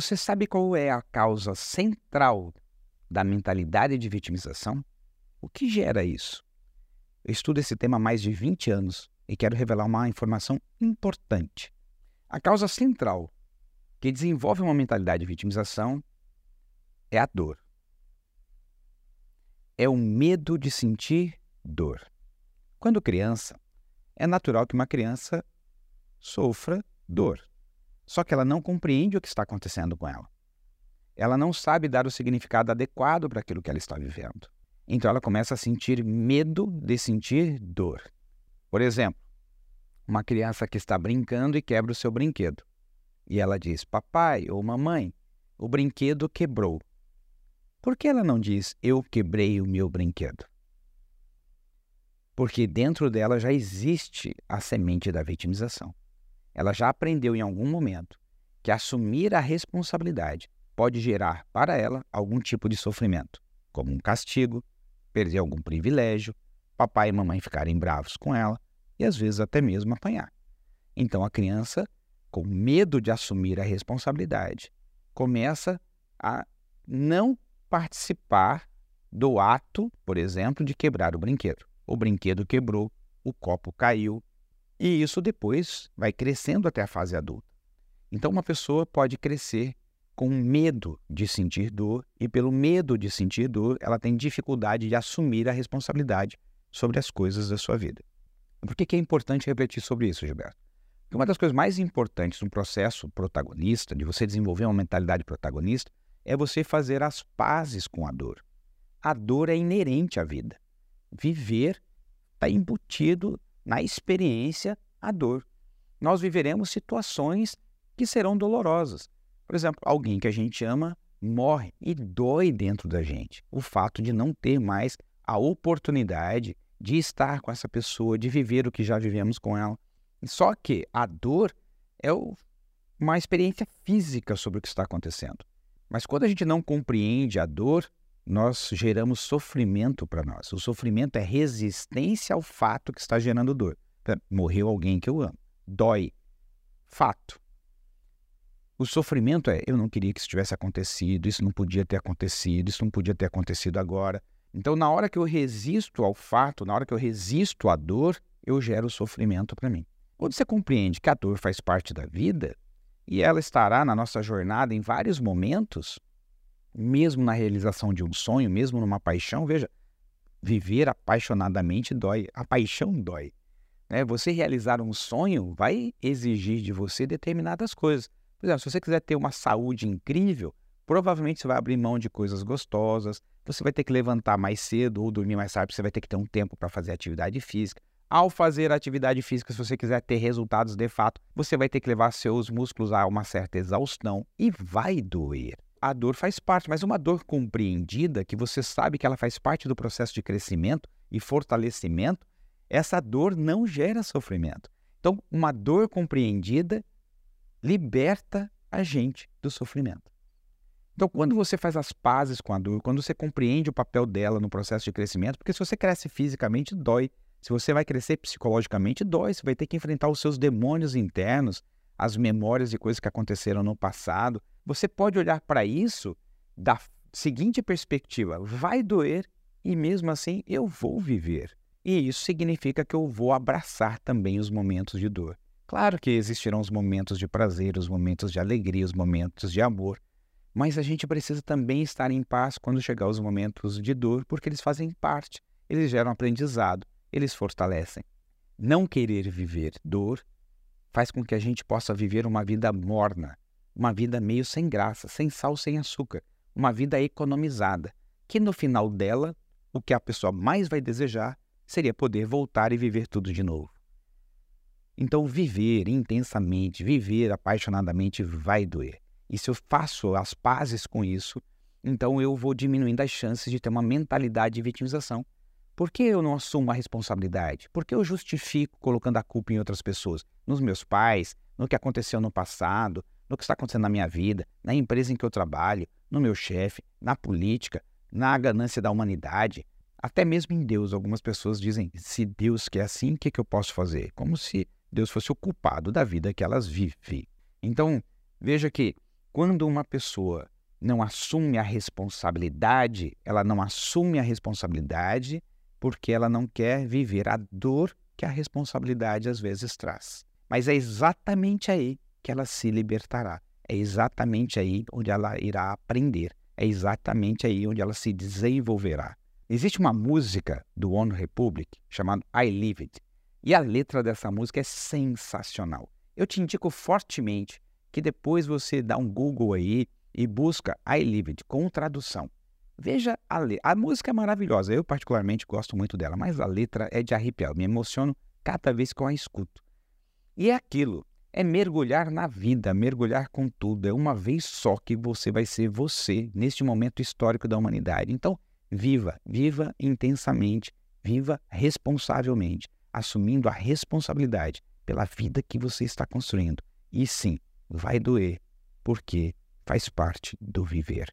Você sabe qual é a causa central da mentalidade de vitimização? O que gera isso? Eu estudo esse tema há mais de 20 anos e quero revelar uma informação importante. A causa central que desenvolve uma mentalidade de vitimização é a dor. É o medo de sentir dor. Quando criança, é natural que uma criança sofra dor. Só que ela não compreende o que está acontecendo com ela. Ela não sabe dar o significado adequado para aquilo que ela está vivendo. Então ela começa a sentir medo de sentir dor. Por exemplo, uma criança que está brincando e quebra o seu brinquedo. E ela diz: Papai ou mamãe, o brinquedo quebrou. Por que ela não diz: Eu quebrei o meu brinquedo? Porque dentro dela já existe a semente da vitimização. Ela já aprendeu em algum momento que assumir a responsabilidade pode gerar para ela algum tipo de sofrimento, como um castigo, perder algum privilégio, papai e mamãe ficarem bravos com ela e às vezes até mesmo apanhar. Então a criança, com medo de assumir a responsabilidade, começa a não participar do ato, por exemplo, de quebrar o brinquedo. O brinquedo quebrou, o copo caiu, e isso depois vai crescendo até a fase adulta. Então, uma pessoa pode crescer com medo de sentir dor, e pelo medo de sentir dor, ela tem dificuldade de assumir a responsabilidade sobre as coisas da sua vida. Por que, é importante refletir sobre isso, Gilberto? Porque uma das coisas mais importantes no processo protagonista, de você desenvolver uma mentalidade protagonista, é você fazer as pazes com a dor. A dor é inerente à vida. Viver está embutido na experiência a dor. Nós viveremos situações que serão dolorosas. Por exemplo, alguém que a gente ama morre e dói dentro da gente o fato de não ter mais a oportunidade de estar com essa pessoa, de viver o que já vivemos com ela. Só que a dor é uma experiência física sobre o que está acontecendo. Mas quando a gente não compreende a dor, nós geramos sofrimento para nós. O sofrimento é resistência ao fato que está gerando dor. Morreu alguém que eu amo. Dói. Fato. O sofrimento é eu não queria que isso tivesse acontecido, isso não podia ter acontecido, isso não podia ter acontecido agora. Então, na hora que eu resisto ao fato, na hora que eu resisto à dor, eu gero sofrimento para mim. Quando você compreende que a dor faz parte da vida e ela estará na nossa jornada em vários momentos, mesmo na realização de um sonho, mesmo numa paixão, veja, viver apaixonadamente dói, a paixão dói. Né? Você realizar um sonho vai exigir de você determinadas coisas. Por exemplo, se você quiser ter uma saúde incrível, provavelmente você vai abrir mão de coisas gostosas, você vai ter que levantar mais cedo ou dormir mais tarde, você vai ter que ter um tempo para fazer atividade física. Ao fazer atividade física, se você quiser ter resultados de fato, você vai ter que levar seus músculos a uma certa exaustão e vai doer a dor faz parte, mas uma dor compreendida, que você sabe que ela faz parte do processo de crescimento e fortalecimento, essa dor não gera sofrimento. Então, uma dor compreendida liberta a gente do sofrimento. Então, quando você faz as pazes com a dor, quando você compreende o papel dela no processo de crescimento, porque se você cresce fisicamente, dói. Se você vai crescer psicologicamente, dói. Você vai ter que enfrentar os seus demônios internos, as memórias de coisas que aconteceram no passado. Você pode olhar para isso da seguinte perspectiva: vai doer e mesmo assim eu vou viver. E isso significa que eu vou abraçar também os momentos de dor. Claro que existirão os momentos de prazer, os momentos de alegria, os momentos de amor, mas a gente precisa também estar em paz quando chegar os momentos de dor, porque eles fazem parte, eles geram aprendizado, eles fortalecem. Não querer viver dor faz com que a gente possa viver uma vida morna, uma vida meio sem graça, sem sal, sem açúcar, uma vida economizada, que no final dela, o que a pessoa mais vai desejar seria poder voltar e viver tudo de novo. Então, viver intensamente, viver apaixonadamente vai doer. E se eu faço as pazes com isso, então eu vou diminuindo as chances de ter uma mentalidade de vitimização. Por que eu não assumo a responsabilidade? Por que eu justifico colocando a culpa em outras pessoas? Nos meus pais, no que aconteceu no passado, no que está acontecendo na minha vida, na empresa em que eu trabalho, no meu chefe, na política, na ganância da humanidade, até mesmo em Deus. Algumas pessoas dizem: se Deus quer assim, o que, que eu posso fazer? Como se Deus fosse o culpado da vida que elas vivem. Então, veja que quando uma pessoa não assume a responsabilidade, ela não assume a responsabilidade porque ela não quer viver a dor que a responsabilidade às vezes traz. Mas é exatamente aí que ela se libertará. É exatamente aí onde ela irá aprender. É exatamente aí onde ela se desenvolverá. Existe uma música do One Republic chamada I Live It. E a letra dessa música é sensacional. Eu te indico fortemente que depois você dá um Google aí e busca I Live It com tradução. Veja a letra. A música é maravilhosa, eu particularmente gosto muito dela, mas a letra é de arrepiar. Me emociono cada vez que eu a escuto. E é aquilo, é mergulhar na vida, mergulhar com tudo. É uma vez só que você vai ser você neste momento histórico da humanidade. Então, viva, viva intensamente, viva responsavelmente, assumindo a responsabilidade pela vida que você está construindo. E sim, vai doer, porque faz parte do viver.